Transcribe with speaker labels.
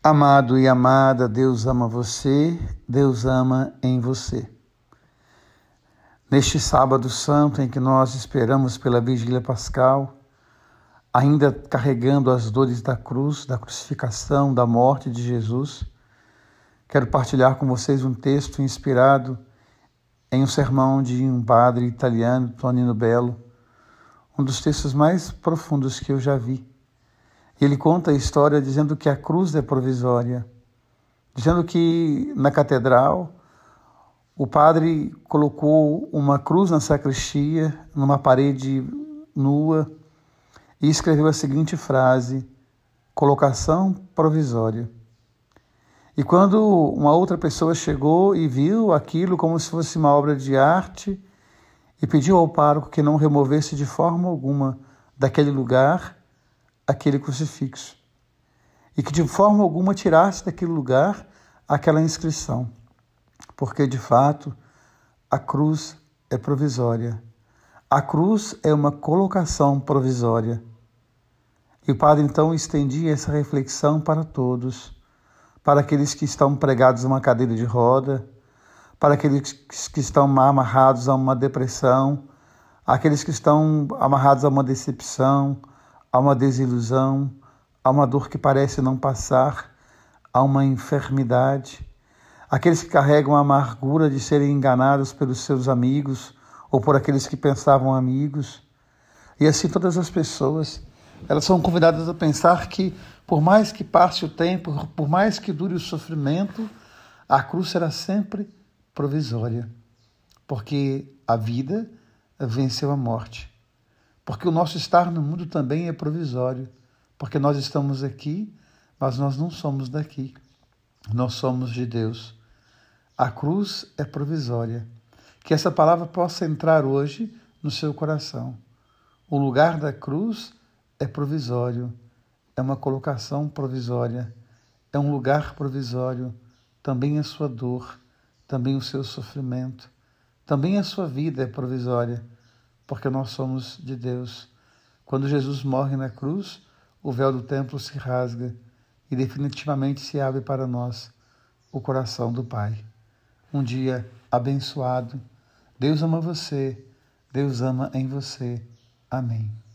Speaker 1: Amado e amada, Deus ama você, Deus ama em você. Neste sábado santo em que nós esperamos pela vigília pascal, ainda carregando as dores da cruz, da crucificação, da morte de Jesus, quero partilhar com vocês um texto inspirado em um sermão de um padre italiano, Tonino Bello, um dos textos mais profundos que eu já vi ele conta a história dizendo que a cruz é provisória, dizendo que na catedral o padre colocou uma cruz na sacristia, numa parede nua, e escreveu a seguinte frase: colocação provisória. E quando uma outra pessoa chegou e viu aquilo como se fosse uma obra de arte e pediu ao pároco que não removesse de forma alguma daquele lugar, aquele crucifixo. E que de forma alguma tirasse daquele lugar aquela inscrição, porque de fato a cruz é provisória. A cruz é uma colocação provisória. E o padre então estendia essa reflexão para todos, para aqueles que estão pregados a uma cadeira de roda, para aqueles que estão amarrados a uma depressão, aqueles que estão amarrados a uma decepção, há uma desilusão, há uma dor que parece não passar, há uma enfermidade. Aqueles que carregam a amargura de serem enganados pelos seus amigos ou por aqueles que pensavam amigos. E assim todas as pessoas, elas são convidadas a pensar que por mais que passe o tempo, por mais que dure o sofrimento, a cruz será sempre provisória, porque a vida venceu a morte. Porque o nosso estar no mundo também é provisório. Porque nós estamos aqui, mas nós não somos daqui. Nós somos de Deus. A cruz é provisória. Que essa palavra possa entrar hoje no seu coração. O lugar da cruz é provisório, é uma colocação provisória, é um lugar provisório, também a sua dor, também o seu sofrimento, também a sua vida é provisória porque nós somos de Deus. Quando Jesus morre na cruz, o véu do templo se rasga e definitivamente se abre para nós o coração do Pai. Um dia abençoado. Deus ama você, Deus ama em você. Amém.